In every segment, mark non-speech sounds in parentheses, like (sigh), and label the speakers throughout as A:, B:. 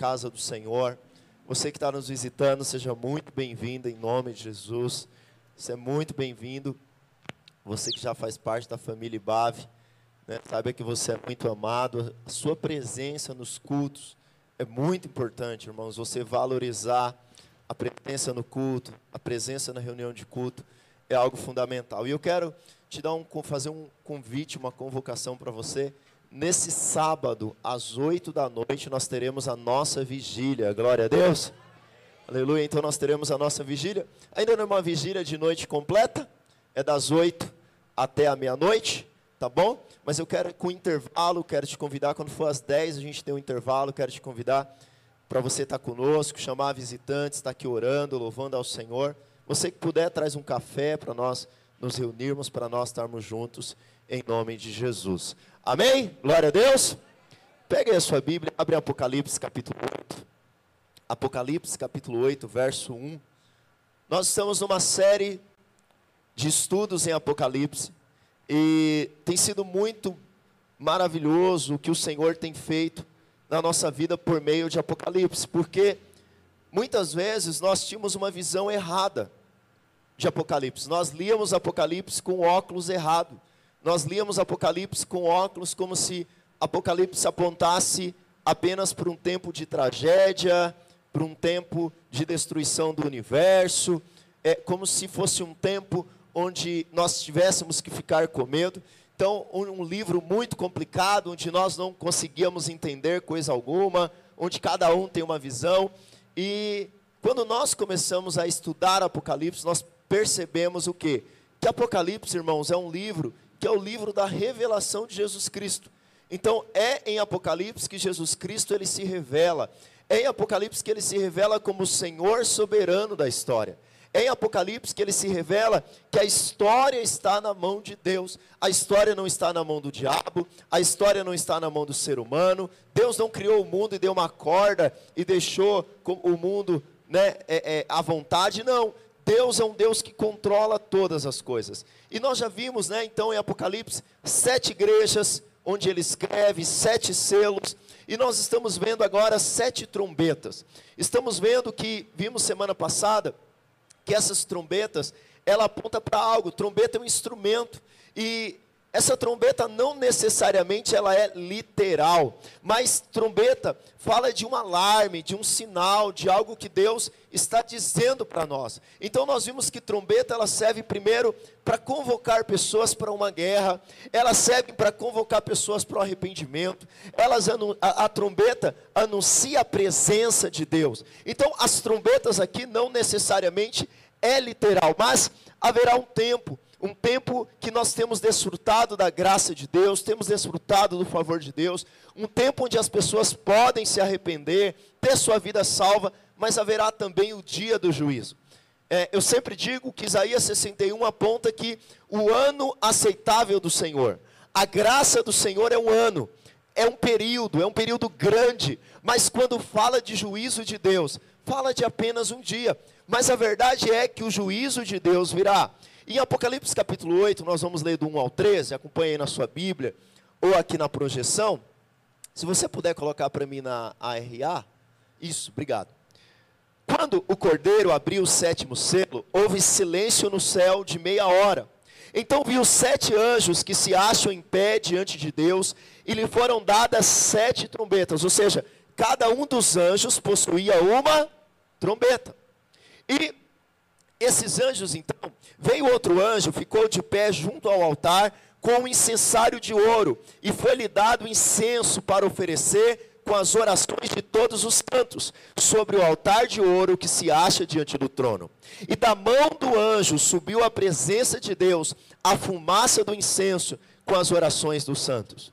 A: casa do Senhor. Você que está nos visitando, seja muito bem-vindo em nome de Jesus. Você é muito bem-vindo. Você que já faz parte da família Ibave, né, que você é muito amado. A sua presença nos cultos é muito importante, irmãos. Você valorizar a presença no culto, a presença na reunião de culto é algo fundamental. E eu quero te dar um, fazer um convite, uma convocação para você. Nesse sábado, às oito da noite, nós teremos a nossa vigília. Glória a Deus. Aleluia. Então nós teremos a nossa vigília. Ainda não é uma vigília de noite completa, é das oito até a meia-noite, tá bom? Mas eu quero, com intervalo, quero te convidar, quando for às dez, a gente tem um intervalo, quero te convidar para você estar tá conosco, chamar visitantes, estar tá aqui orando, louvando ao Senhor. Você que puder, traz um café para nós nos reunirmos, para nós estarmos juntos, em nome de Jesus. Amém? Glória a Deus. Pegue a sua Bíblia, abre Apocalipse capítulo 8. Apocalipse capítulo 8, verso 1. Nós estamos numa série de estudos em Apocalipse e tem sido muito maravilhoso o que o Senhor tem feito na nossa vida por meio de Apocalipse, porque muitas vezes nós tínhamos uma visão errada de Apocalipse. Nós líamos Apocalipse com óculos errado. Nós líamos Apocalipse com óculos como se Apocalipse apontasse apenas para um tempo de tragédia, para um tempo de destruição do universo, é como se fosse um tempo onde nós tivéssemos que ficar com medo. Então, um, um livro muito complicado, onde nós não conseguíamos entender coisa alguma, onde cada um tem uma visão. E quando nós começamos a estudar Apocalipse, nós percebemos o quê? Que Apocalipse, irmãos, é um livro que é o livro da revelação de Jesus Cristo. Então, é em Apocalipse que Jesus Cristo ele se revela. É em Apocalipse que ele se revela como o Senhor soberano da história. É em Apocalipse que ele se revela que a história está na mão de Deus. A história não está na mão do diabo, a história não está na mão do ser humano. Deus não criou o mundo e deu uma corda e deixou o mundo né, é, é, à vontade, não. Deus é um Deus que controla todas as coisas. E nós já vimos, né, então, em Apocalipse, sete igrejas, onde ele escreve, sete selos, e nós estamos vendo agora sete trombetas. Estamos vendo que, vimos semana passada, que essas trombetas, ela aponta para algo. Trombeta é um instrumento. E essa trombeta não necessariamente ela é literal, mas trombeta fala de um alarme, de um sinal, de algo que Deus está dizendo para nós. Então nós vimos que trombeta ela serve primeiro para convocar pessoas para uma guerra, ela serve para convocar pessoas para o arrependimento. Elas a, a trombeta anuncia a presença de Deus. Então as trombetas aqui não necessariamente é literal, mas haverá um tempo um tempo que nós temos desfrutado da graça de Deus, temos desfrutado do favor de Deus, um tempo onde as pessoas podem se arrepender, ter sua vida salva, mas haverá também o dia do juízo. É, eu sempre digo que Isaías 61 aponta que o ano aceitável do Senhor, a graça do Senhor é um ano, é um período, é um período grande, mas quando fala de juízo de Deus, fala de apenas um dia. Mas a verdade é que o juízo de Deus virá. Em Apocalipse capítulo 8, nós vamos ler do 1 ao 13, acompanhe aí na sua Bíblia, ou aqui na projeção. Se você puder colocar para mim na ARA, isso, obrigado. Quando o cordeiro abriu o sétimo selo, houve silêncio no céu de meia hora. Então viu sete anjos que se acham em pé diante de Deus, e lhe foram dadas sete trombetas, ou seja, cada um dos anjos possuía uma trombeta. E esses anjos, então, veio outro anjo, ficou de pé junto ao altar com um incensário de ouro, e foi-lhe dado incenso para oferecer com as orações de todos os santos, sobre o altar de ouro que se acha diante do trono. E da mão do anjo subiu à presença de Deus a fumaça do incenso com as orações dos santos.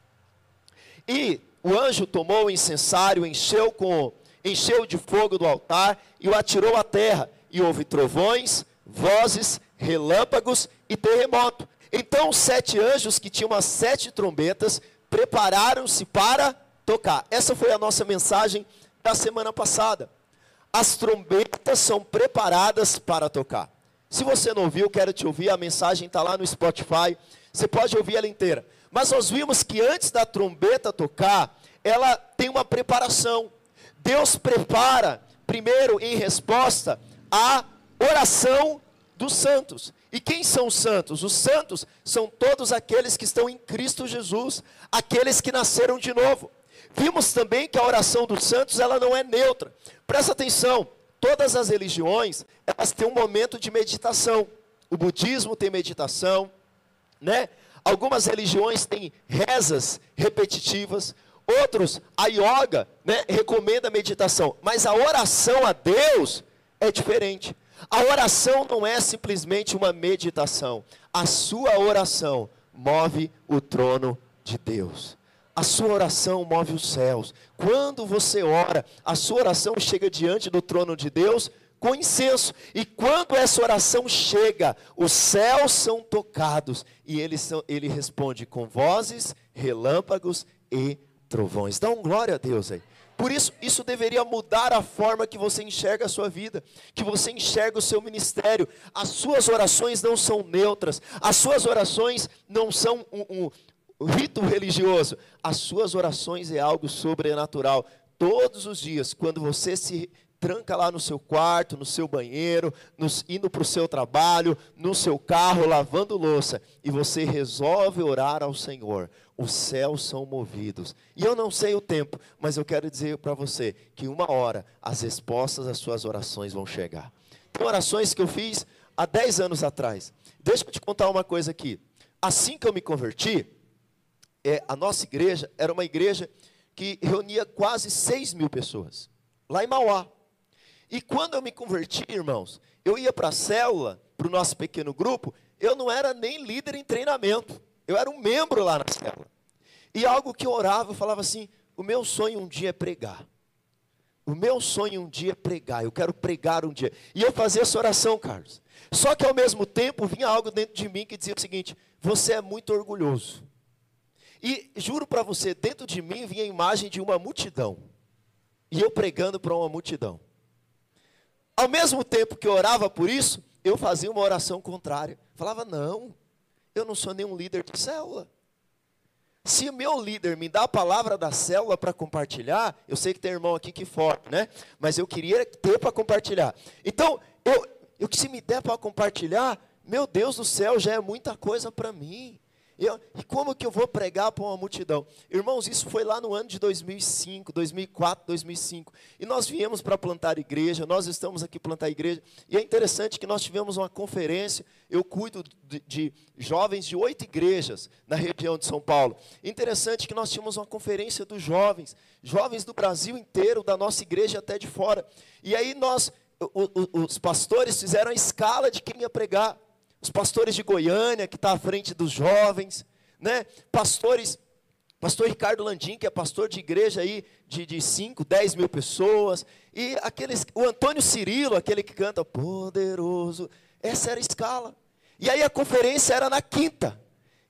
A: E o anjo tomou o incensário, encheu com encheu de fogo do altar e o atirou à terra e houve trovões, vozes, relâmpagos e terremoto. Então os sete anjos que tinham as sete trombetas prepararam-se para tocar. Essa foi a nossa mensagem da semana passada. As trombetas são preparadas para tocar. Se você não ouviu, quero te ouvir, a mensagem está lá no Spotify. Você pode ouvir ela inteira. Mas nós vimos que antes da trombeta tocar, ela tem uma preparação. Deus prepara, primeiro em resposta, a oração dos santos. E quem são os santos? Os santos são todos aqueles que estão em Cristo Jesus, aqueles que nasceram de novo. Vimos também que a oração dos santos, ela não é neutra. Presta atenção, todas as religiões, elas têm um momento de meditação. O budismo tem meditação, né? Algumas religiões têm rezas repetitivas, outros, a yoga, né, recomenda meditação, mas a oração a Deus é diferente. A oração não é simplesmente uma meditação. A sua oração move o trono de Deus. A sua oração move os céus. Quando você ora, a sua oração chega diante do trono de Deus com incenso. E quando essa oração chega, os céus são tocados. E ele, são, ele responde com vozes, relâmpagos e trovões. Dá um glória a Deus aí. Por isso, isso deveria mudar a forma que você enxerga a sua vida, que você enxerga o seu ministério. As suas orações não são neutras, as suas orações não são um, um rito religioso, as suas orações é algo sobrenatural. Todos os dias, quando você se tranca lá no seu quarto, no seu banheiro, nos, indo para o seu trabalho, no seu carro, lavando louça, e você resolve orar ao Senhor, os céus são movidos. E eu não sei o tempo, mas eu quero dizer para você que uma hora as respostas às suas orações vão chegar. Tem orações que eu fiz há 10 anos atrás. Deixa eu te contar uma coisa aqui. Assim que eu me converti, é, a nossa igreja era uma igreja que reunia quase 6 mil pessoas, lá em Mauá. E quando eu me converti, irmãos, eu ia para a célula, para o nosso pequeno grupo, eu não era nem líder em treinamento. Eu era um membro lá na célula. E algo que eu orava, eu falava assim: o meu sonho um dia é pregar. O meu sonho um dia é pregar. Eu quero pregar um dia. E eu fazia essa oração, Carlos. Só que ao mesmo tempo vinha algo dentro de mim que dizia o seguinte: você é muito orgulhoso. E juro para você, dentro de mim vinha a imagem de uma multidão. E eu pregando para uma multidão. Ao mesmo tempo que eu orava por isso, eu fazia uma oração contrária. Falava: não, eu não sou nenhum líder de célula. Se o meu líder me dá a palavra da célula para compartilhar, eu sei que tem irmão aqui que forte, né? Mas eu queria ter para compartilhar. Então, eu, eu se me der para compartilhar, meu Deus do céu, já é muita coisa para mim. Eu, e como que eu vou pregar para uma multidão? Irmãos, isso foi lá no ano de 2005, 2004, 2005. E nós viemos para plantar igreja, nós estamos aqui plantar igreja. E é interessante que nós tivemos uma conferência. Eu cuido de, de jovens de oito igrejas na região de São Paulo. Interessante que nós tínhamos uma conferência dos jovens, jovens do Brasil inteiro, da nossa igreja até de fora. E aí nós, os pastores fizeram a escala de quem ia pregar os pastores de Goiânia, que está à frente dos jovens, né? pastores, pastor Ricardo Landim, que é pastor de igreja aí de, de 5, 10 mil pessoas, e aqueles, o Antônio Cirilo, aquele que canta poderoso, essa era a escala. E aí a conferência era na quinta.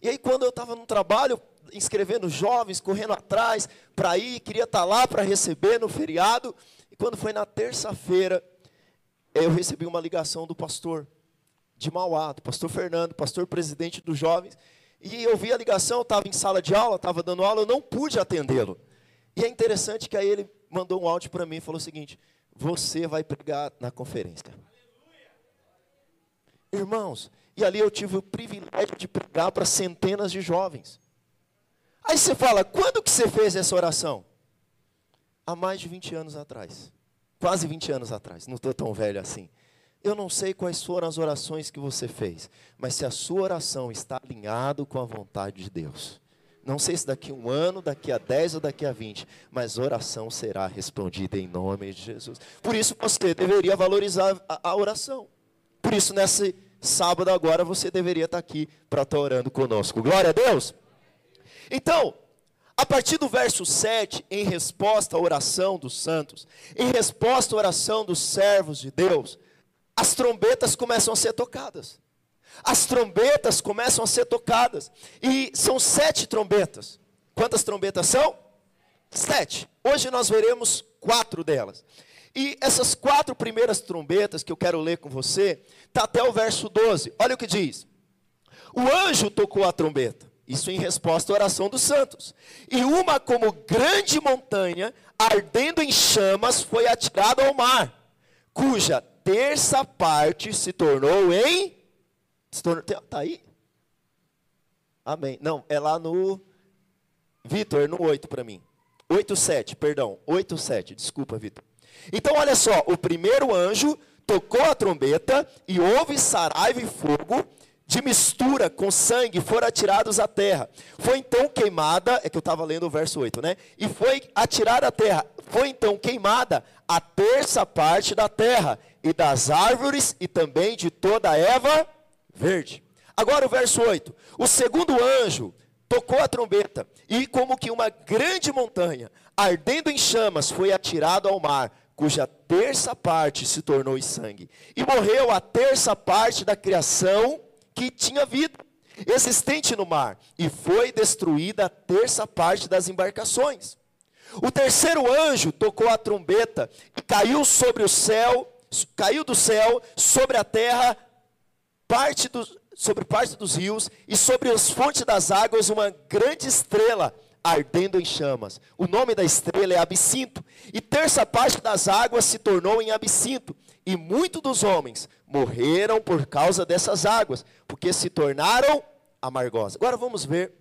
A: E aí quando eu estava no trabalho, inscrevendo jovens, correndo atrás para ir, queria estar tá lá para receber no feriado, e quando foi na terça-feira, eu recebi uma ligação do pastor de Mauá, do pastor Fernando, pastor presidente dos jovens. E eu vi a ligação, estava em sala de aula, estava dando aula, eu não pude atendê-lo. E é interessante que aí ele mandou um áudio para mim e falou o seguinte: Você vai pregar na conferência. Irmãos, e ali eu tive o privilégio de pregar para centenas de jovens. Aí você fala: Quando que você fez essa oração? Há mais de 20 anos atrás. Quase 20 anos atrás, não estou tão velho assim. Eu não sei quais foram as orações que você fez, mas se a sua oração está alinhado com a vontade de Deus, não sei se daqui a um ano, daqui a dez ou daqui a vinte, mas oração será respondida em nome de Jesus. Por isso você deveria valorizar a, a oração. Por isso nesse sábado agora você deveria estar aqui para estar orando conosco. Glória a Deus. Então, a partir do verso 7, em resposta à oração dos santos, em resposta à oração dos servos de Deus, as trombetas começam a ser tocadas. As trombetas começam a ser tocadas. E são sete trombetas. Quantas trombetas são? Sete. Hoje nós veremos quatro delas. E essas quatro primeiras trombetas que eu quero ler com você, está até o verso 12. Olha o que diz. O anjo tocou a trombeta. Isso em resposta à oração dos santos. E uma como grande montanha ardendo em chamas, foi atirado ao mar, cuja terça parte se tornou em. Se tá aí? Amém. Não, é lá no. Vitor, no 8 para mim. 8, 7, perdão. 8, 7. Desculpa, Vitor. Então, olha só. O primeiro anjo tocou a trombeta e houve saraiva e fogo de mistura com sangue foram atirados à terra. Foi então queimada, é que eu estava lendo o verso 8, né? E foi atirada à terra. Foi então queimada a terça parte da terra, e das árvores, e também de toda a erva verde. Agora o verso 8. O segundo anjo tocou a trombeta, e como que uma grande montanha, ardendo em chamas, foi atirado ao mar, cuja terça parte se tornou em sangue. E morreu a terça parte da criação que tinha vida existente no mar, e foi destruída a terça parte das embarcações. O terceiro anjo tocou a trombeta e caiu sobre o céu, caiu do céu sobre a terra, parte do, sobre parte dos rios e sobre as fontes das águas uma grande estrela ardendo em chamas. O nome da estrela é Absinto, e terça parte das águas se tornou em Absinto, e muitos dos homens morreram por causa dessas águas, porque se tornaram amargosas. Agora vamos ver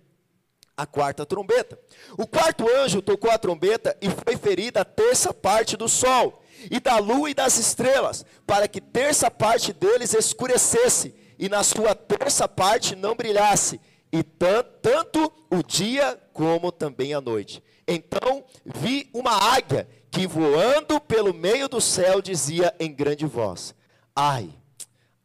A: a quarta trombeta. O quarto anjo tocou a trombeta e foi ferida a terça parte do sol, e da lua e das estrelas, para que terça parte deles escurecesse, e na sua terça parte não brilhasse, e tanto o dia como também a noite. Então vi uma águia que voando pelo meio do céu dizia em grande voz: Ai,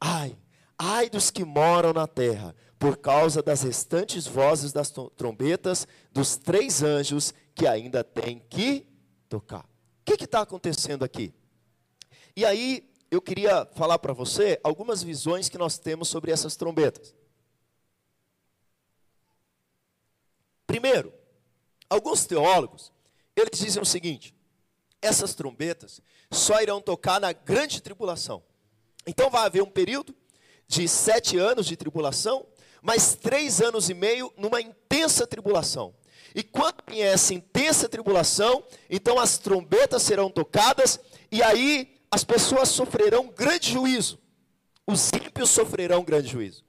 A: ai, ai dos que moram na terra, por causa das restantes vozes das trombetas dos três anjos que ainda têm que tocar. O que está acontecendo aqui? E aí, eu queria falar para você algumas visões que nós temos sobre essas trombetas. Primeiro, alguns teólogos, eles dizem o seguinte: essas trombetas só irão tocar na grande tribulação. Então vai haver um período de sete anos de tribulação, mais três anos e meio numa intensa tribulação. E quando vier essa intensa tribulação, então as trombetas serão tocadas, e aí as pessoas sofrerão grande juízo. Os ímpios sofrerão grande juízo.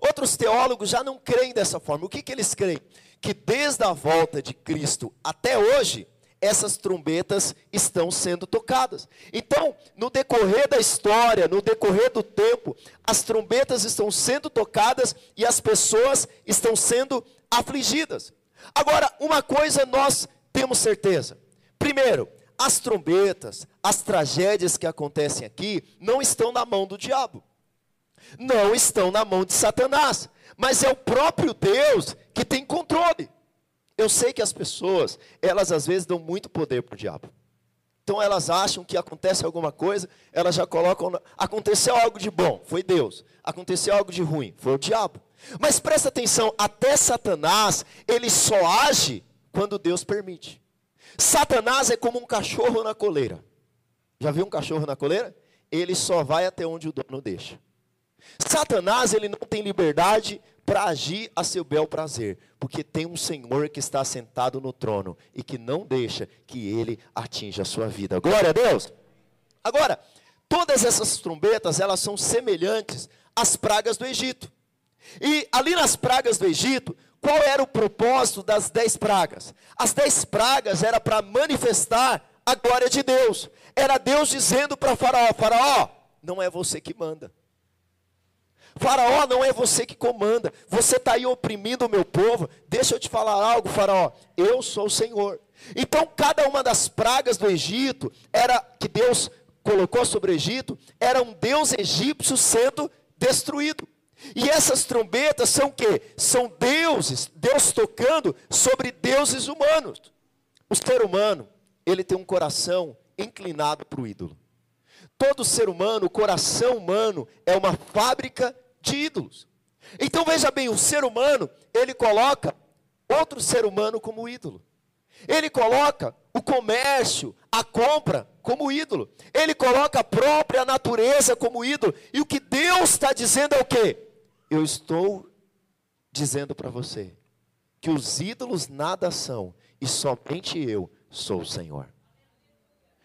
A: Outros teólogos já não creem dessa forma. O que, que eles creem? Que desde a volta de Cristo até hoje, essas trombetas estão sendo tocadas. Então, no decorrer da história, no decorrer do tempo, as trombetas estão sendo tocadas e as pessoas estão sendo afligidas. Agora, uma coisa nós temos certeza. Primeiro, as trombetas, as tragédias que acontecem aqui, não estão na mão do diabo. Não estão na mão de Satanás. Mas é o próprio Deus que tem controle. Eu sei que as pessoas, elas às vezes dão muito poder para o diabo. Então elas acham que acontece alguma coisa, elas já colocam. Aconteceu algo de bom, foi Deus. Aconteceu algo de ruim, foi o diabo. Mas presta atenção, até Satanás, ele só age quando Deus permite. Satanás é como um cachorro na coleira. Já viu um cachorro na coleira? Ele só vai até onde o dono deixa. Satanás, ele não tem liberdade para agir a seu bel prazer, porque tem um Senhor que está sentado no trono e que não deixa que ele atinja a sua vida. Glória a Deus. Agora, todas essas trombetas, elas são semelhantes às pragas do Egito. E ali nas pragas do Egito, qual era o propósito das dez pragas? As dez pragas era para manifestar a glória de Deus. Era Deus dizendo para Faraó: Faraó, não é você que manda. Faraó não é você que comanda, você está aí oprimindo o meu povo. Deixa eu te falar algo, Faraó. Eu sou o Senhor. Então, cada uma das pragas do Egito era que Deus colocou sobre o Egito, era um Deus egípcio sendo destruído. E essas trombetas são o quê? São deuses, Deus tocando sobre deuses humanos. O ser humano, ele tem um coração inclinado para o ídolo. Todo ser humano, o coração humano, é uma fábrica de ídolos. Então veja bem, o ser humano, ele coloca outro ser humano como ídolo. Ele coloca o comércio, a compra como ídolo. Ele coloca a própria natureza como ídolo. E o que Deus está dizendo é o quê? Eu estou dizendo para você que os ídolos nada são e somente eu sou o Senhor.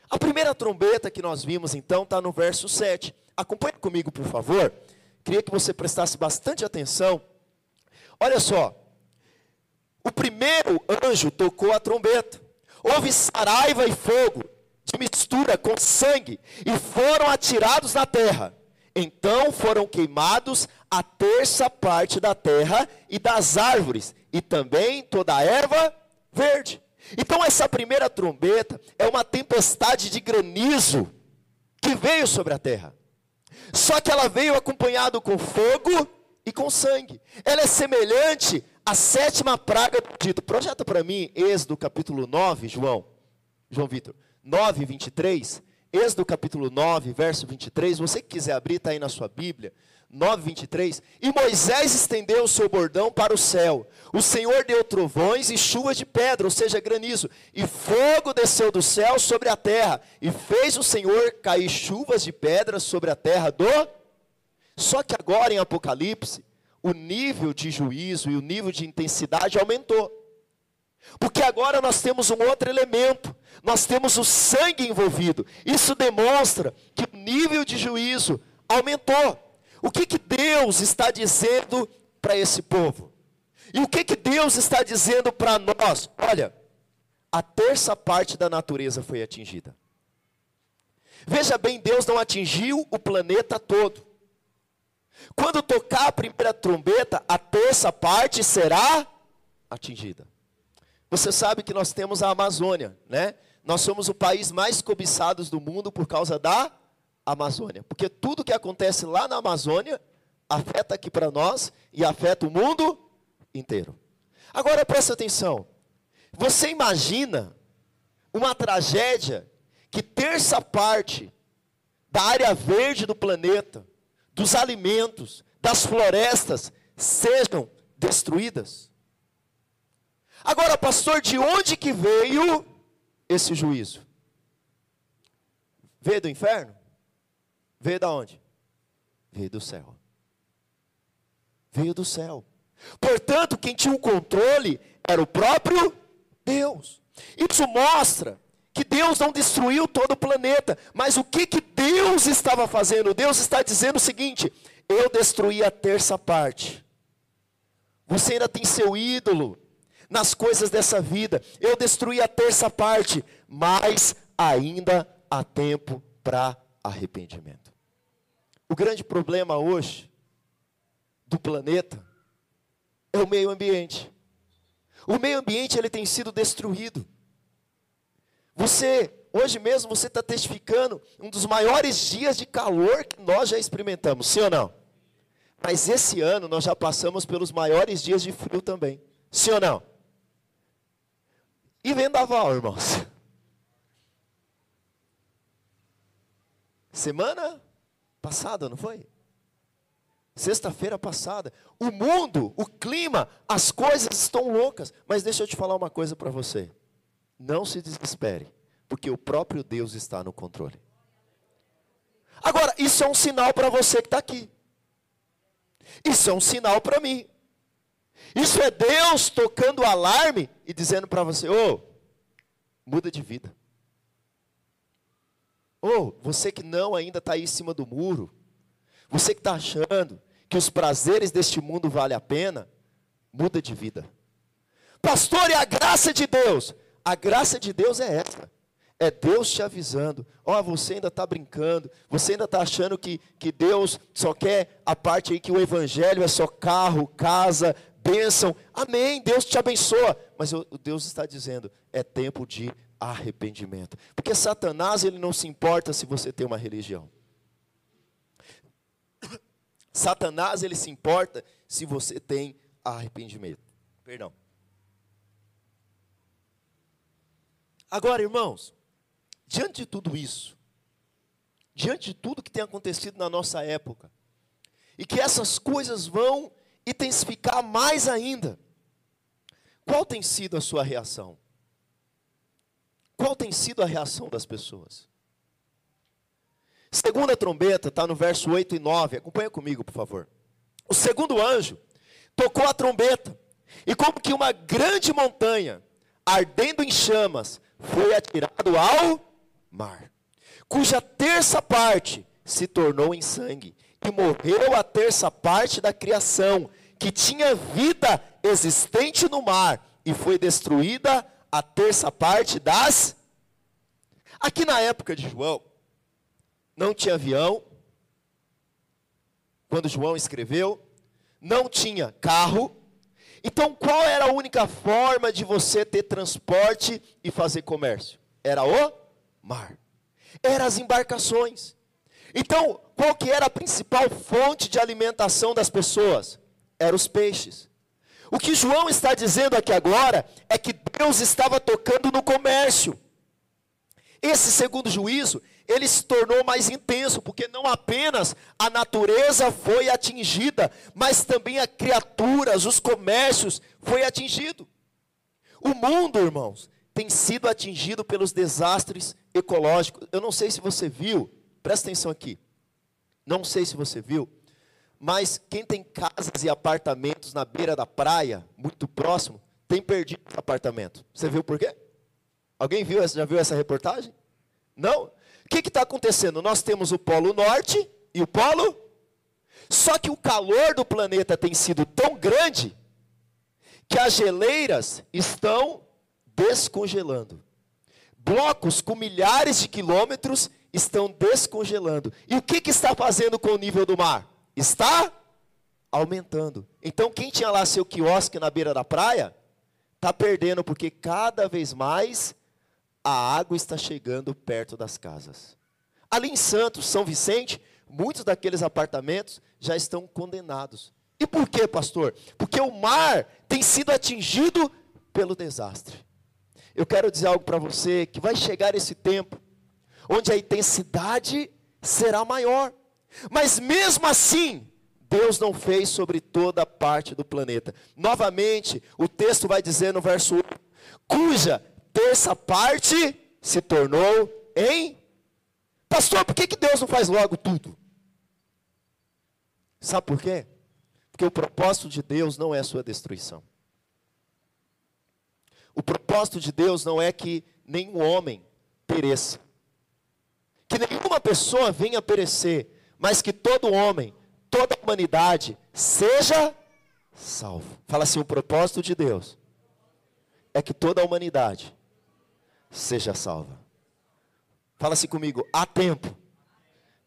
A: A primeira trombeta que nós vimos então está no verso 7. Acompanhe comigo, por favor. Queria que você prestasse bastante atenção. Olha só. O primeiro anjo tocou a trombeta. Houve saraiva e fogo, de mistura com sangue, e foram atirados na terra. Então foram queimados a terça parte da terra e das árvores, e também toda a erva verde. Então essa primeira trombeta é uma tempestade de granizo que veio sobre a terra. Só que ela veio acompanhado com fogo e com sangue. Ela é semelhante à sétima praga do Egito. Projeta para mim Êxodo capítulo 9, João. João Vitor. 9, 23. Êxodo capítulo 9, verso 23. Você que quiser abrir, está aí na sua Bíblia. 9, 23. E Moisés estendeu o seu bordão para o céu. O Senhor deu trovões e chuvas de pedra, ou seja, granizo. E fogo desceu do céu sobre a terra. E fez o Senhor cair chuvas de pedra sobre a terra do. Só que agora em Apocalipse, o nível de juízo e o nível de intensidade aumentou. Porque agora nós temos um outro elemento, nós temos o sangue envolvido. Isso demonstra que o nível de juízo aumentou. O que, que Deus está dizendo para esse povo? E o que, que Deus está dizendo para nós? Olha, a terça parte da natureza foi atingida. Veja bem, Deus não atingiu o planeta todo. Quando tocar a primeira trombeta, a terça parte será atingida. Você sabe que nós temos a Amazônia, né? Nós somos o país mais cobiçado do mundo por causa da Amazônia. Porque tudo que acontece lá na Amazônia afeta aqui para nós e afeta o mundo inteiro. Agora presta atenção. Você imagina uma tragédia que terça parte da área verde do planeta, dos alimentos, das florestas sejam destruídas? Agora, pastor, de onde que veio esse juízo? Veio do inferno? Veio da onde? Veio do céu. Veio do céu. Portanto, quem tinha o controle era o próprio Deus. Isso mostra que Deus não destruiu todo o planeta, mas o que, que Deus estava fazendo? Deus está dizendo o seguinte: eu destruí a terça parte. Você ainda tem seu ídolo, nas coisas dessa vida. Eu destruí a terça parte, mas ainda há tempo para arrependimento. O grande problema hoje do planeta é o meio ambiente. O meio ambiente ele tem sido destruído. Você, hoje mesmo, você está testificando um dos maiores dias de calor que nós já experimentamos, sim ou não? Mas esse ano nós já passamos pelos maiores dias de frio também, sim ou não? E vendaval, irmãos. (laughs) Semana passada, não foi? Sexta-feira passada. O mundo, o clima, as coisas estão loucas. Mas deixa eu te falar uma coisa para você. Não se desespere, porque o próprio Deus está no controle. Agora, isso é um sinal para você que está aqui. Isso é um sinal para mim. Isso é Deus tocando o alarme e dizendo para você: ô, oh, muda de vida. Ô, oh, você que não ainda está aí em cima do muro, você que está achando que os prazeres deste mundo valem a pena, muda de vida. Pastor, e a graça de Deus? A graça de Deus é essa. É Deus te avisando. Ó, oh, você ainda está brincando. Você ainda está achando que, que Deus só quer a parte aí que o Evangelho é só carro, casa, bênção. Amém, Deus te abençoa. Mas Deus está dizendo, é tempo de arrependimento. Porque Satanás, ele não se importa se você tem uma religião. Satanás, ele se importa se você tem arrependimento. Perdão. Agora, irmãos, diante de tudo isso, diante de tudo que tem acontecido na nossa época, e que essas coisas vão intensificar mais ainda. Qual tem sido a sua reação? Qual tem sido a reação das pessoas? Segunda trombeta está no verso 8 e 9. Acompanha comigo, por favor. O segundo anjo tocou a trombeta, e como que uma grande montanha, ardendo em chamas, foi atirado ao mar, cuja terça parte se tornou em sangue, e morreu a terça parte da criação, que tinha vida existente no mar, e foi destruída a terça parte das. Aqui na época de João, não tinha avião, quando João escreveu, não tinha carro. Então, qual era a única forma de você ter transporte e fazer comércio? Era o mar. Eram as embarcações. Então, qual que era a principal fonte de alimentação das pessoas? Eram os peixes. O que João está dizendo aqui agora é que Deus estava tocando no comércio. Esse segundo juízo, ele se tornou mais intenso, porque não apenas a natureza foi atingida, mas também as criaturas, os comércios foi atingido. O mundo, irmãos, tem sido atingido pelos desastres ecológicos. Eu não sei se você viu, presta atenção aqui. Não sei se você viu, mas quem tem casas e apartamentos na beira da praia, muito próximo, tem perdido apartamento. Você viu por quê? Alguém viu, já viu essa reportagem? Não? O que está acontecendo? Nós temos o Polo Norte e o Polo. Só que o calor do planeta tem sido tão grande que as geleiras estão descongelando. Blocos com milhares de quilômetros estão descongelando. E o que, que está fazendo com o nível do mar? Está aumentando. Então, quem tinha lá seu quiosque na beira da praia, está perdendo, porque cada vez mais a água está chegando perto das casas. Ali em Santos, São Vicente, muitos daqueles apartamentos já estão condenados. E por quê, pastor? Porque o mar tem sido atingido pelo desastre. Eu quero dizer algo para você que vai chegar esse tempo onde a intensidade será maior. Mas mesmo assim, Deus não fez sobre toda a parte do planeta. Novamente, o texto vai dizer no verso 1: cuja terça parte se tornou em. Pastor, por que, que Deus não faz logo tudo? Sabe por quê? Porque o propósito de Deus não é a sua destruição. O propósito de Deus não é que nenhum homem pereça. Que nenhuma pessoa venha perecer mas que todo homem, toda a humanidade seja salvo. Fala assim: o propósito de Deus é que toda a humanidade seja salva. Fala assim comigo: há tempo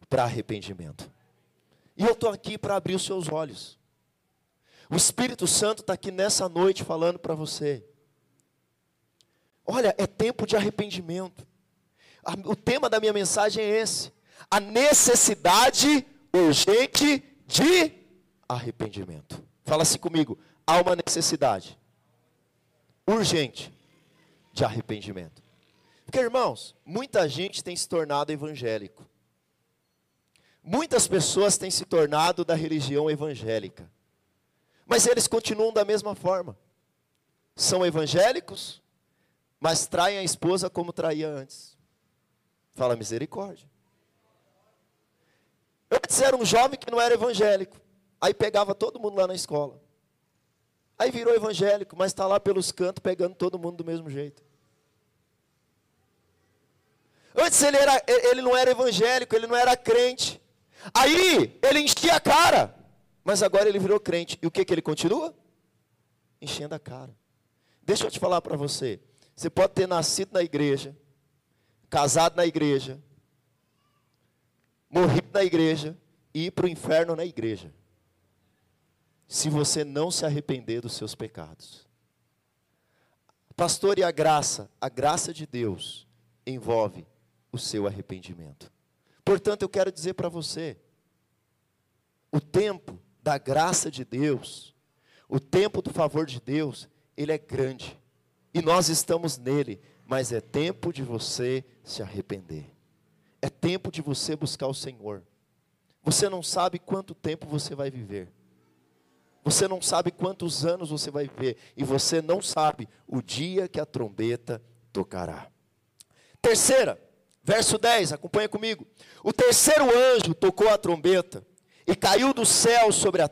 A: para arrependimento. E eu estou aqui para abrir os seus olhos. O Espírito Santo está aqui nessa noite falando para você. Olha, é tempo de arrependimento. O tema da minha mensagem é esse a necessidade urgente de arrependimento. Fala assim comigo: há uma necessidade urgente de arrependimento. Porque, irmãos, muita gente tem se tornado evangélico. Muitas pessoas têm se tornado da religião evangélica. Mas eles continuam da mesma forma. São evangélicos, mas traem a esposa como traía antes. Fala misericórdia. Antes era um jovem que não era evangélico. Aí pegava todo mundo lá na escola. Aí virou evangélico, mas está lá pelos cantos pegando todo mundo do mesmo jeito. Antes ele, era, ele não era evangélico, ele não era crente. Aí ele enchia a cara. Mas agora ele virou crente. E o que, que ele continua? Enchendo a cara. Deixa eu te falar para você. Você pode ter nascido na igreja, casado na igreja, morrer na igreja e ir para o inferno na igreja. Se você não se arrepender dos seus pecados. Pastor, e a graça? A graça de Deus envolve o seu arrependimento. Portanto, eu quero dizer para você: o tempo da graça de Deus, o tempo do favor de Deus, ele é grande. E nós estamos nele, mas é tempo de você se arrepender. É tempo de você buscar o Senhor. Você não sabe quanto tempo você vai viver. Você não sabe quantos anos você vai viver. E você não sabe o dia que a trombeta tocará. Terceira, verso 10, acompanha comigo. O terceiro anjo tocou a trombeta e caiu do céu sobre a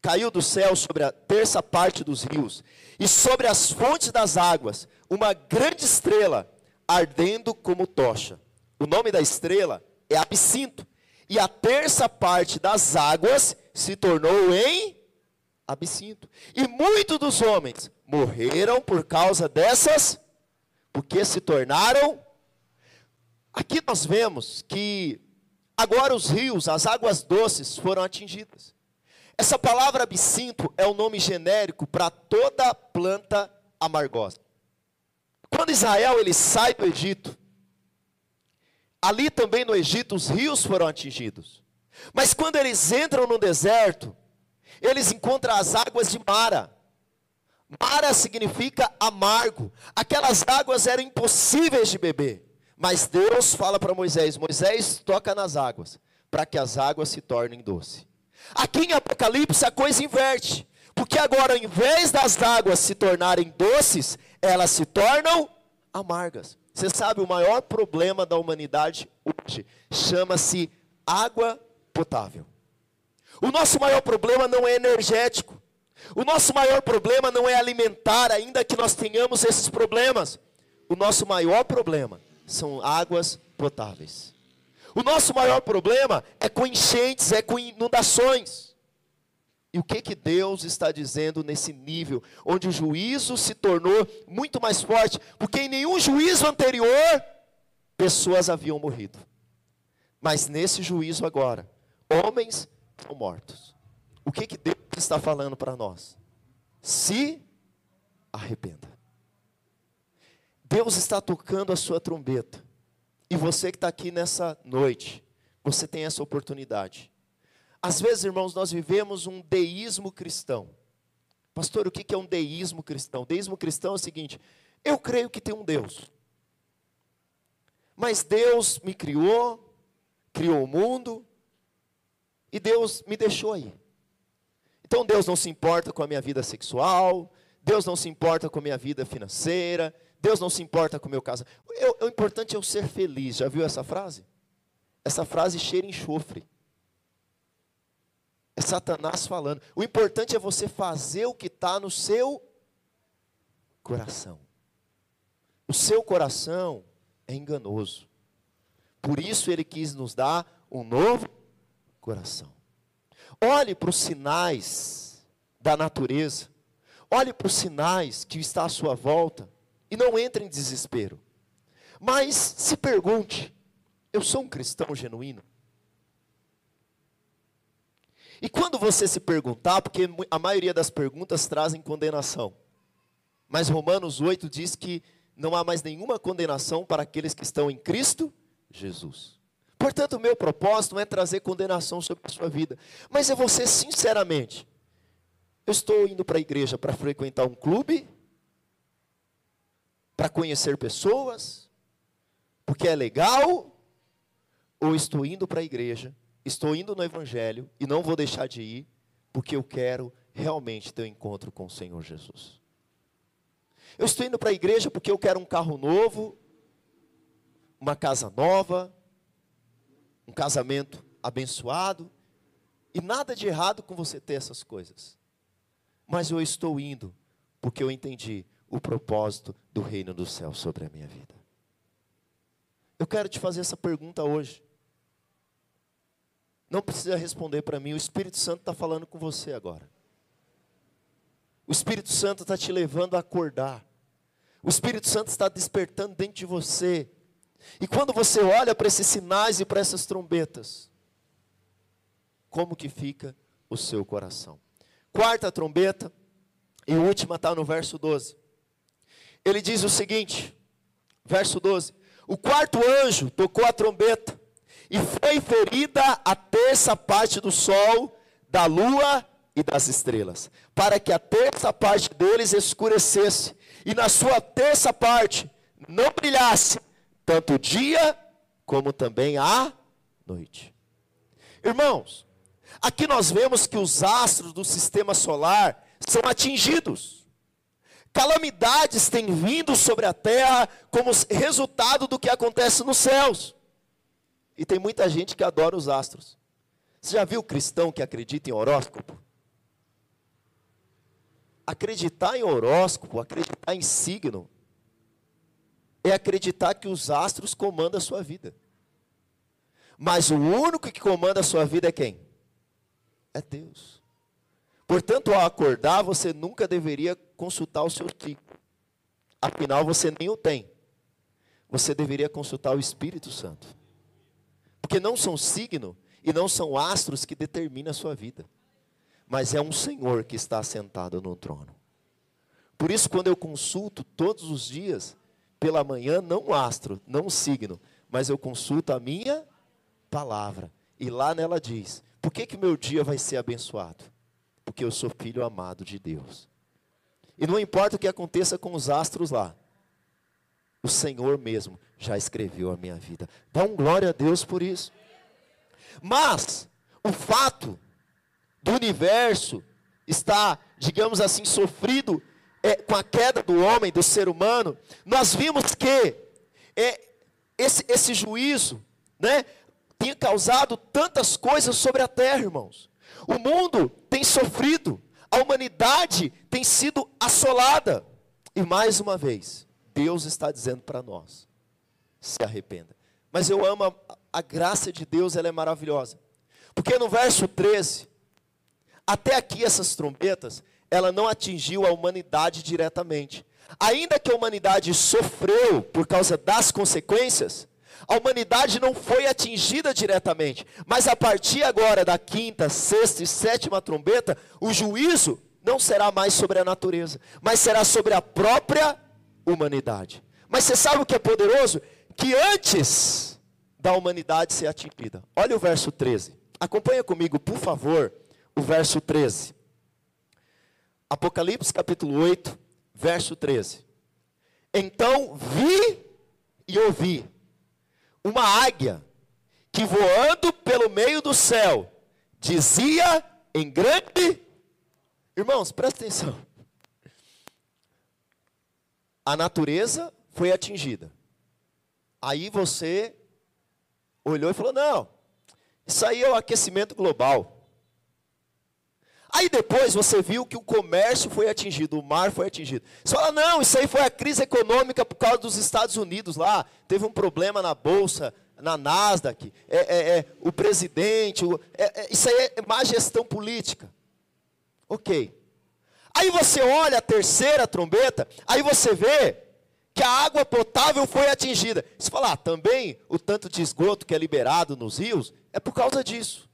A: caiu do céu sobre a terça parte dos rios e sobre as fontes das águas uma grande estrela ardendo como tocha O nome da estrela é absinto. E a terça parte das águas se tornou em absinto. E muitos dos homens morreram por causa dessas, porque se tornaram. Aqui nós vemos que agora os rios, as águas doces foram atingidas. Essa palavra absinto é o um nome genérico para toda planta amargosa. Quando Israel ele sai do Egito, ali também no Egito os rios foram atingidos. Mas quando eles entram no deserto, eles encontram as águas de Mara. Mara significa amargo. Aquelas águas eram impossíveis de beber. Mas Deus fala para Moisés: Moisés, toca nas águas, para que as águas se tornem doces. Aqui em Apocalipse a coisa inverte. Porque agora, ao invés das águas se tornarem doces, elas se tornam amargas. Você sabe, o maior problema da humanidade hoje chama-se água potável. O nosso maior problema não é energético. O nosso maior problema não é alimentar, ainda que nós tenhamos esses problemas. O nosso maior problema são águas potáveis. O nosso maior problema é com enchentes, é com inundações. E o que que Deus está dizendo nesse nível, onde o juízo se tornou muito mais forte, porque em nenhum juízo anterior pessoas haviam morrido. Mas nesse juízo agora, homens são mortos. O que que Deus está falando para nós? Se arrependa. Deus está tocando a sua trombeta. E você que está aqui nessa noite, você tem essa oportunidade. Às vezes, irmãos, nós vivemos um deísmo cristão. Pastor, o que é um deísmo cristão? Deísmo cristão é o seguinte: eu creio que tem um Deus. Mas Deus me criou, criou o mundo, e Deus me deixou aí. Então Deus não se importa com a minha vida sexual, Deus não se importa com a minha vida financeira, Deus não se importa com o meu casamento. O importante é eu ser feliz. Já viu essa frase? Essa frase cheira enxofre. É Satanás falando. O importante é você fazer o que está no seu coração. O seu coração é enganoso. Por isso ele quis nos dar um novo coração. Olhe para os sinais da natureza. Olhe para os sinais que está à sua volta e não entre em desespero. Mas se pergunte: eu sou um cristão genuíno? E quando você se perguntar, porque a maioria das perguntas trazem condenação. Mas Romanos 8 diz que não há mais nenhuma condenação para aqueles que estão em Cristo Jesus. Portanto, o meu propósito não é trazer condenação sobre a sua vida, mas é você sinceramente. Eu estou indo para a igreja para frequentar um clube, para conhecer pessoas, porque é legal, ou estou indo para a igreja, estou indo no evangelho e não vou deixar de ir, porque eu quero realmente ter um encontro com o Senhor Jesus. Eu estou indo para a igreja porque eu quero um carro novo, uma casa nova, um casamento abençoado, e nada de errado com você ter essas coisas. Mas eu estou indo porque eu entendi o propósito do reino do céu sobre a minha vida. Eu quero te fazer essa pergunta hoje. Não precisa responder para mim, o Espírito Santo está falando com você agora. O Espírito Santo está te levando a acordar. O Espírito Santo está despertando dentro de você. E quando você olha para esses sinais e para essas trombetas, como que fica o seu coração? Quarta trombeta, e última está no verso 12 ele diz o seguinte, verso 12: O quarto anjo tocou a trombeta, e foi ferida a terça parte do sol, da lua e das estrelas, para que a terça parte deles escurecesse, e na sua terça parte não brilhasse, tanto o dia como também a noite. Irmãos, aqui nós vemos que os astros do sistema solar são atingidos. Calamidades têm vindo sobre a terra como resultado do que acontece nos céus. E tem muita gente que adora os astros. Você já viu cristão que acredita em horóscopo? Acreditar em horóscopo, acreditar em signo, é acreditar que os astros comandam a sua vida. Mas o único que comanda a sua vida é quem? É Deus. Portanto, ao acordar, você nunca deveria consultar o seu ciclo. Afinal, você nem o tem. Você deveria consultar o Espírito Santo. Porque não são signo e não são astros que determinam a sua vida. Mas é um Senhor que está sentado no trono. Por isso, quando eu consulto todos os dias, pela manhã, não astro, não signo, mas eu consulto a minha palavra. E lá nela diz: por que, que meu dia vai ser abençoado? Porque eu sou filho amado de Deus. E não importa o que aconteça com os astros lá, o Senhor mesmo já escreveu a minha vida. Dá um glória a Deus por isso. Mas, o fato do universo estar, digamos assim, sofrido é, com a queda do homem, do ser humano, nós vimos que é, esse, esse juízo, né, tinha causado tantas coisas sobre a terra, irmãos. O mundo tem sofrido, a humanidade tem sido assolada. E mais uma vez, Deus está dizendo para nós: se arrependa. Mas eu amo a, a graça de Deus, ela é maravilhosa. Porque no verso 13, até aqui essas trombetas, ela não atingiu a humanidade diretamente. Ainda que a humanidade sofreu por causa das consequências, a humanidade não foi atingida diretamente, mas a partir agora da quinta, sexta e sétima trombeta, o juízo não será mais sobre a natureza, mas será sobre a própria humanidade. Mas você sabe o que é poderoso? Que antes da humanidade ser atingida, olha o verso 13. Acompanha comigo, por favor, o verso 13. Apocalipse capítulo 8, verso 13. Então vi e ouvi uma águia que voando pelo meio do céu dizia em grande Irmãos, presta atenção. A natureza foi atingida. Aí você olhou e falou: "Não, isso aí é o aquecimento global". Aí depois você viu que o comércio foi atingido, o mar foi atingido. Você fala, não, isso aí foi a crise econômica por causa dos Estados Unidos lá. Teve um problema na Bolsa, na Nasdaq. É, é, é o presidente, o, é, é isso aí é má gestão política. Ok. Aí você olha a terceira trombeta, aí você vê que a água potável foi atingida. Você fala, ah, também o tanto de esgoto que é liberado nos rios é por causa disso.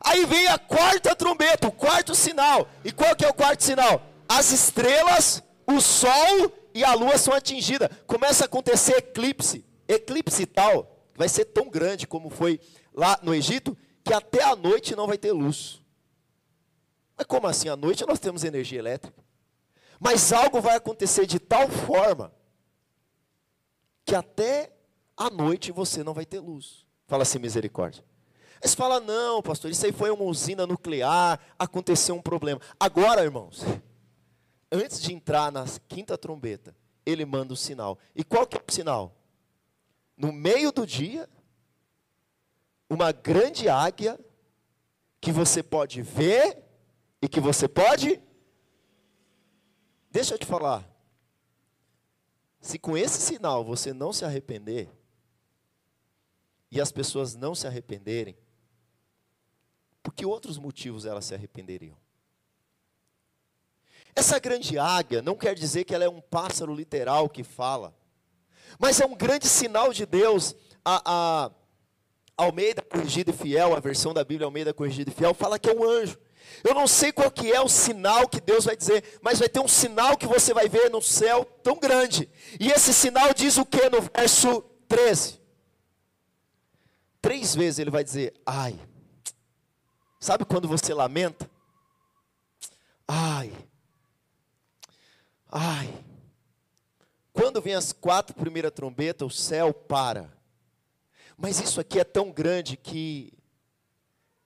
A: Aí vem a quarta trombeta, o quarto sinal. E qual que é o quarto sinal? As estrelas, o sol e a lua são atingidas. Começa a acontecer eclipse. Eclipse tal, vai ser tão grande como foi lá no Egito, que até a noite não vai ter luz. Mas como assim? À noite nós temos energia elétrica. Mas algo vai acontecer de tal forma que até à noite você não vai ter luz. Fala assim, misericórdia. Você fala, não, pastor, isso aí foi uma usina nuclear, aconteceu um problema. Agora, irmãos, antes de entrar na quinta trombeta, ele manda o sinal. E qual que é o sinal? No meio do dia, uma grande águia que você pode ver e que você pode. Deixa eu te falar. Se com esse sinal você não se arrepender, e as pessoas não se arrependerem, por que outros motivos elas se arrependeriam? Essa grande águia não quer dizer que ela é um pássaro literal que fala, mas é um grande sinal de Deus. A, a Almeida Corrigida e Fiel, a versão da Bíblia Almeida Corrigida e Fiel, fala que é um anjo. Eu não sei qual que é o sinal que Deus vai dizer, mas vai ter um sinal que você vai ver no céu tão grande. E esse sinal diz o que no verso 13? Três vezes ele vai dizer, ai. Sabe quando você lamenta? Ai. Ai. Quando vem as quatro primeiras trombetas, o céu para. Mas isso aqui é tão grande que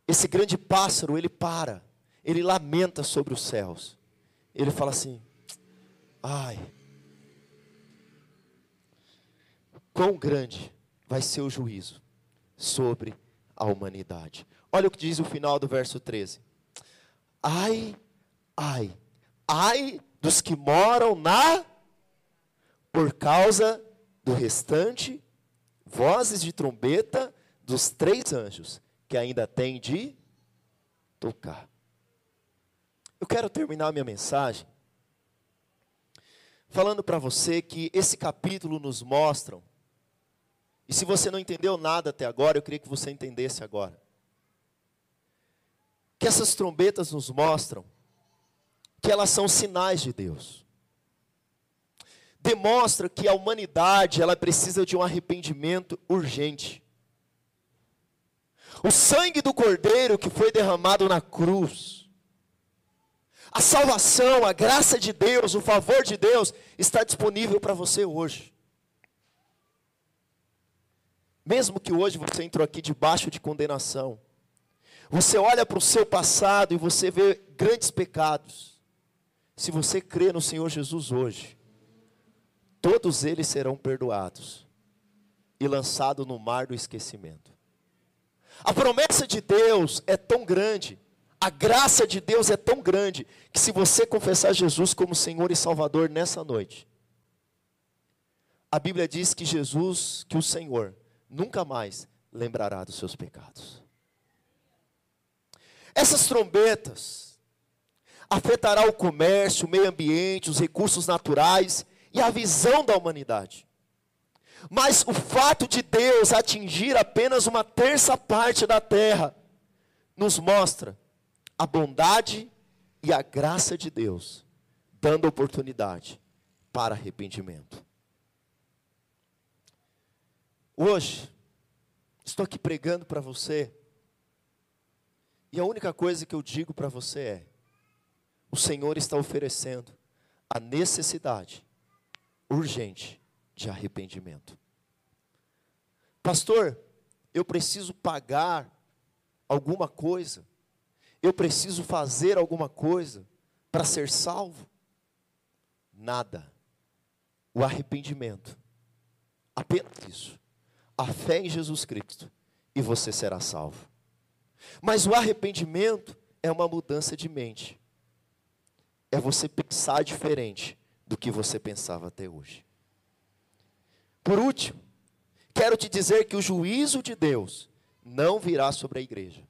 A: esse grande pássaro, ele para. Ele lamenta sobre os céus. Ele fala assim: Ai. Quão grande vai ser o juízo sobre a humanidade. Olha o que diz o final do verso 13. Ai, ai, ai dos que moram na, por causa do restante, vozes de trombeta, dos três anjos que ainda tem de tocar. Eu quero terminar minha mensagem falando para você que esse capítulo nos mostra, e se você não entendeu nada até agora, eu queria que você entendesse agora. Que essas trombetas nos mostram que elas são sinais de Deus. Demonstra que a humanidade, ela precisa de um arrependimento urgente. O sangue do Cordeiro que foi derramado na cruz, a salvação, a graça de Deus, o favor de Deus está disponível para você hoje. Mesmo que hoje você entrou aqui debaixo de condenação, você olha para o seu passado e você vê grandes pecados. Se você crê no Senhor Jesus hoje, todos eles serão perdoados e lançados no mar do esquecimento. A promessa de Deus é tão grande, a graça de Deus é tão grande, que se você confessar Jesus como Senhor e Salvador nessa noite, a Bíblia diz que Jesus, que o Senhor, nunca mais lembrará dos seus pecados. Essas trombetas afetará o comércio, o meio ambiente, os recursos naturais e a visão da humanidade. Mas o fato de Deus atingir apenas uma terça parte da terra nos mostra a bondade e a graça de Deus, dando oportunidade para arrependimento. Hoje, estou aqui pregando para você, e a única coisa que eu digo para você é: o Senhor está oferecendo a necessidade urgente de arrependimento. Pastor, eu preciso pagar alguma coisa, eu preciso fazer alguma coisa para ser salvo? Nada. O arrependimento. Apenas isso. A fé em Jesus Cristo. E você será salvo. Mas o arrependimento é uma mudança de mente. É você pensar diferente do que você pensava até hoje. Por último, quero te dizer que o juízo de Deus não virá sobre a igreja.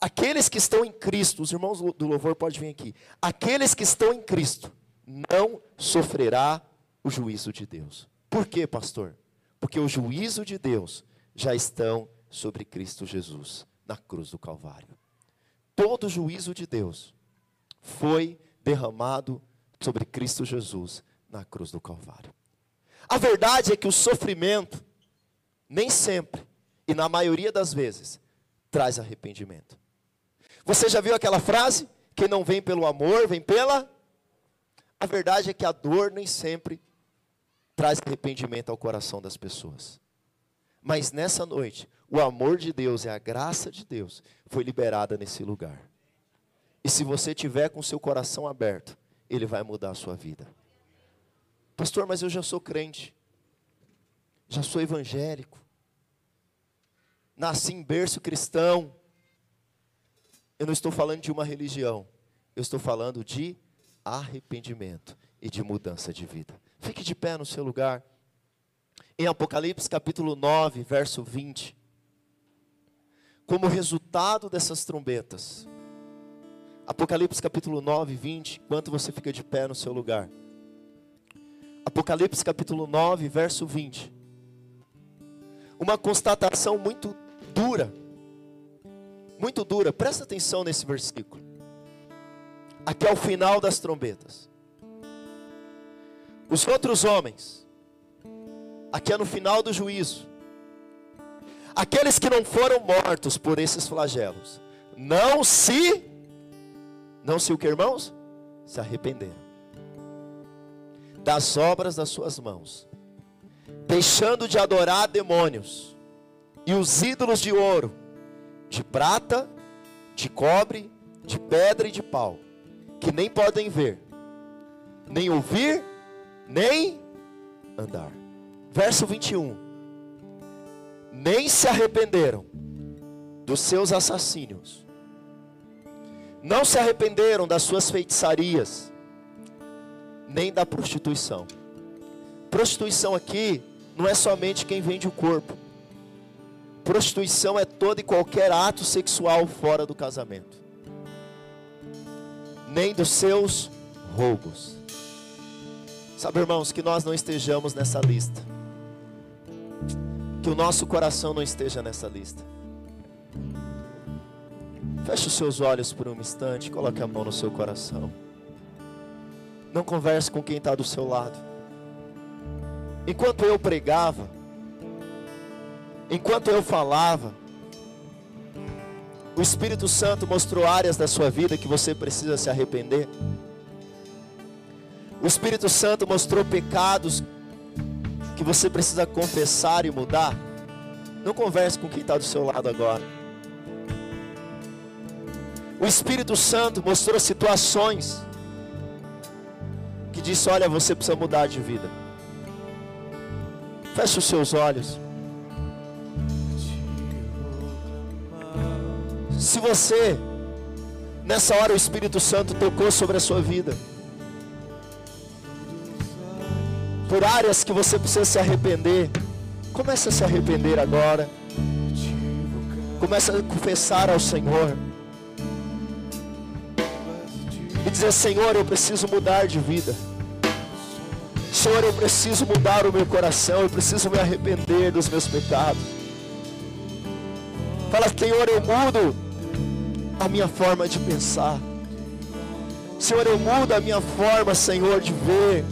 A: Aqueles que estão em Cristo, os irmãos do louvor podem vir aqui. Aqueles que estão em Cristo não sofrerá o juízo de Deus. Por quê, pastor? Porque o juízo de Deus já estão sobre Cristo Jesus na cruz do Calvário. Todo juízo de Deus foi derramado sobre Cristo Jesus na cruz do Calvário. A verdade é que o sofrimento, nem sempre, e na maioria das vezes, traz arrependimento. Você já viu aquela frase? Quem não vem pelo amor, vem pela. A verdade é que a dor nem sempre traz arrependimento ao coração das pessoas. Mas nessa noite, o amor de Deus e a graça de Deus foi liberada nesse lugar. E se você tiver com seu coração aberto, ele vai mudar a sua vida. Pastor, mas eu já sou crente. Já sou evangélico. Nasci em berço cristão. Eu não estou falando de uma religião. Eu estou falando de arrependimento e de mudança de vida. Fique de pé no seu lugar. Em Apocalipse capítulo 9, verso 20. Como resultado dessas trombetas. Apocalipse capítulo 9, 20. Enquanto você fica de pé no seu lugar. Apocalipse capítulo 9, verso 20. Uma constatação muito dura. Muito dura. Presta atenção nesse versículo. Aqui é o final das trombetas. Os outros homens. Aqui é no final do juízo. Aqueles que não foram mortos por esses flagelos. Não se. Não se o que, irmãos? Se arrependeram das obras das suas mãos, deixando de adorar demônios e os ídolos de ouro, de prata, de cobre, de pedra e de pau, que nem podem ver, nem ouvir, nem andar. Verso 21. Nem se arrependeram dos seus assassínios, não se arrependeram das suas feitiçarias, nem da prostituição. Prostituição aqui não é somente quem vende o corpo. Prostituição é todo e qualquer ato sexual fora do casamento, nem dos seus roubos. Sabe, irmãos, que nós não estejamos nessa lista, que o nosso coração não esteja nessa lista. Feche os seus olhos por um instante, coloque a mão no seu coração. Não converse com quem está do seu lado. Enquanto eu pregava, enquanto eu falava, o Espírito Santo mostrou áreas da sua vida que você precisa se arrepender. O Espírito Santo mostrou pecados que você precisa confessar e mudar. Não converse com quem está do seu lado agora. O Espírito Santo mostrou situações que disse: Olha, você precisa mudar de vida. Feche os seus olhos. Se você, nessa hora, o Espírito Santo tocou sobre a sua vida, por áreas que você precisa se arrepender, comece a se arrepender agora. Comece a confessar ao Senhor. e dizer: Senhor, eu preciso mudar de vida. Senhor, eu preciso mudar o meu coração, eu preciso me arrepender dos meus pecados. Fala, Senhor, eu mudo a minha forma de pensar. Senhor, eu mudo a minha forma, Senhor, de ver.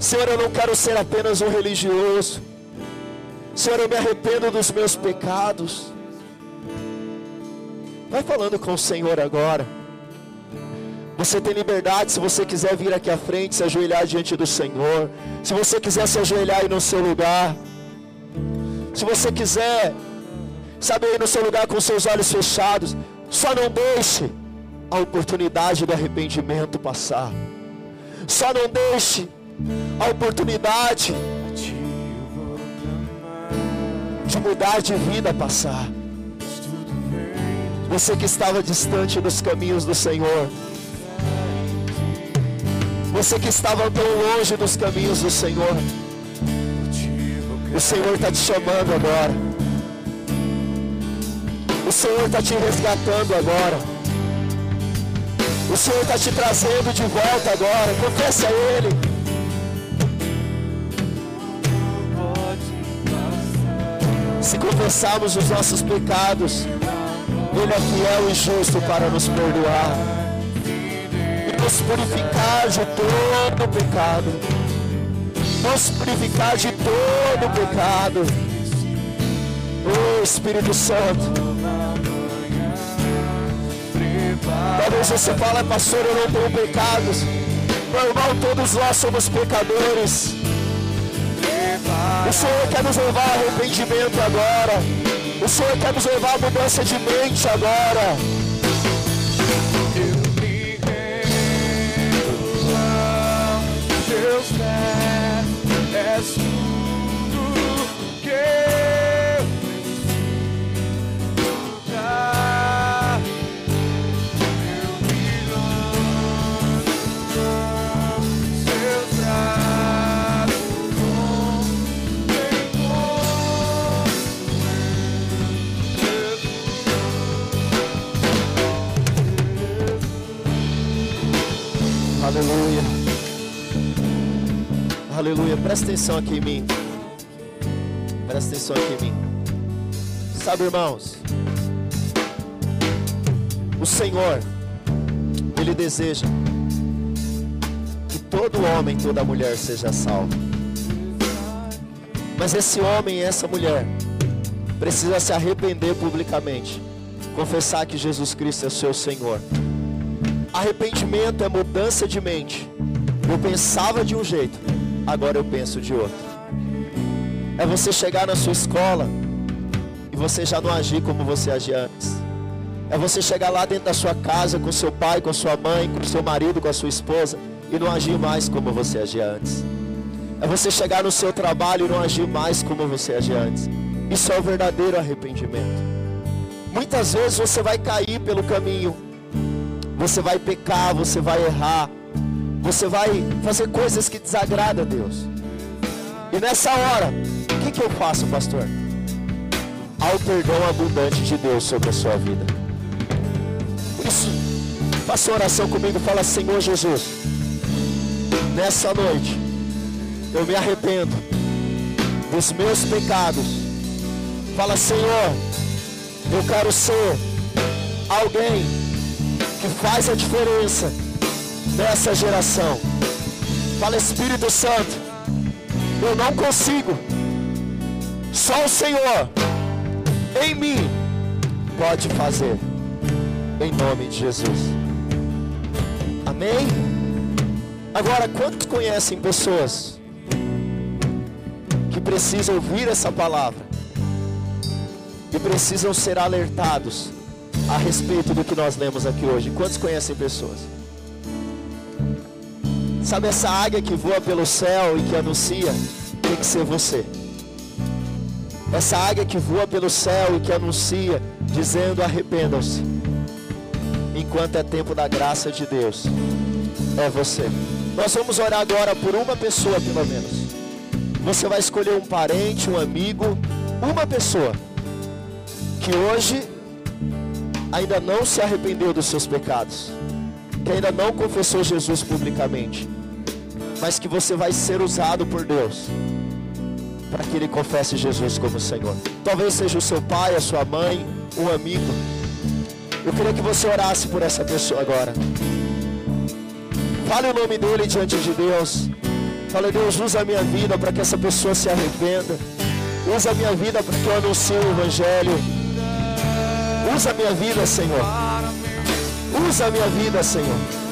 A: Senhor, eu não quero ser apenas um religioso. Senhor, eu me arrependo dos meus pecados. Vai falando com o Senhor agora. Você tem liberdade se você quiser vir aqui à frente, se ajoelhar diante do Senhor. Se você quiser se ajoelhar aí no seu lugar. Se você quiser, sabe, aí no seu lugar com seus olhos fechados. Só não deixe a oportunidade do arrependimento passar. Só não deixe a oportunidade de mudar de vida passar. Você que estava distante dos caminhos do Senhor. Você que estava tão longe dos caminhos do Senhor. O Senhor está te chamando agora. O Senhor está te resgatando agora. O Senhor está te trazendo de volta agora. Confesse a Ele. Se confessarmos os nossos pecados, ele é fiel e justo para nos perdoar e nos purificar de todo pecado. Nos purificar de todo pecado. Oh Espírito Santo. Talvez você fale, pastor, eu não tenho pecados. Irmão, todos nós somos pecadores. O Senhor quer nos levar ao arrependimento agora. O Senhor quer nos levar à mudança de mente agora. Eu me rendo a teus pés, és Aleluia. Aleluia. Presta atenção aqui em mim. Presta atenção aqui em mim. Sabe, irmãos? O Senhor, Ele deseja que todo homem, toda mulher seja salvo. Mas esse homem e essa mulher precisa se arrepender publicamente, confessar que Jesus Cristo é seu Senhor. Arrependimento é mudança de mente. Eu pensava de um jeito, agora eu penso de outro. É você chegar na sua escola e você já não agir como você agia antes. É você chegar lá dentro da sua casa com seu pai, com sua mãe, com seu marido, com a sua esposa e não agir mais como você agia antes. É você chegar no seu trabalho e não agir mais como você agia antes. Isso é o verdadeiro arrependimento. Muitas vezes você vai cair pelo caminho você vai pecar, você vai errar, você vai fazer coisas que desagradam a Deus. E nessa hora, o que, que eu faço, pastor? Ao perdão abundante de Deus sobre a sua vida. Por isso, faça oração comigo, fala, Senhor Jesus, nessa noite, eu me arrependo dos meus pecados. Fala, Senhor, eu quero ser alguém que faz a diferença nessa geração. Fala, Espírito Santo, eu não consigo. Só o Senhor em mim pode fazer. Em nome de Jesus. Amém? Agora, quantos conhecem pessoas que precisam ouvir essa palavra e precisam ser alertados a respeito do que nós lemos aqui hoje? Quantos conhecem pessoas? Sabe essa águia que voa pelo céu e que anuncia? Tem que ser você. Essa águia que voa pelo céu e que anuncia, dizendo: arrependam-se. Enquanto é tempo da graça de Deus, é você. Nós vamos orar agora por uma pessoa, pelo menos. Você vai escolher um parente, um amigo, uma pessoa que hoje ainda não se arrependeu dos seus pecados, que ainda não confessou Jesus publicamente mas que você vai ser usado por Deus para que ele confesse Jesus como Senhor. Talvez seja o seu pai, a sua mãe, um amigo. Eu queria que você orasse por essa pessoa agora. Fale o nome dele diante de Deus. Fale, Deus, usa a minha vida para que essa pessoa se arrependa. Usa a minha vida para que eu anuncie o Evangelho. Usa a minha vida, Senhor. Usa a minha vida, Senhor.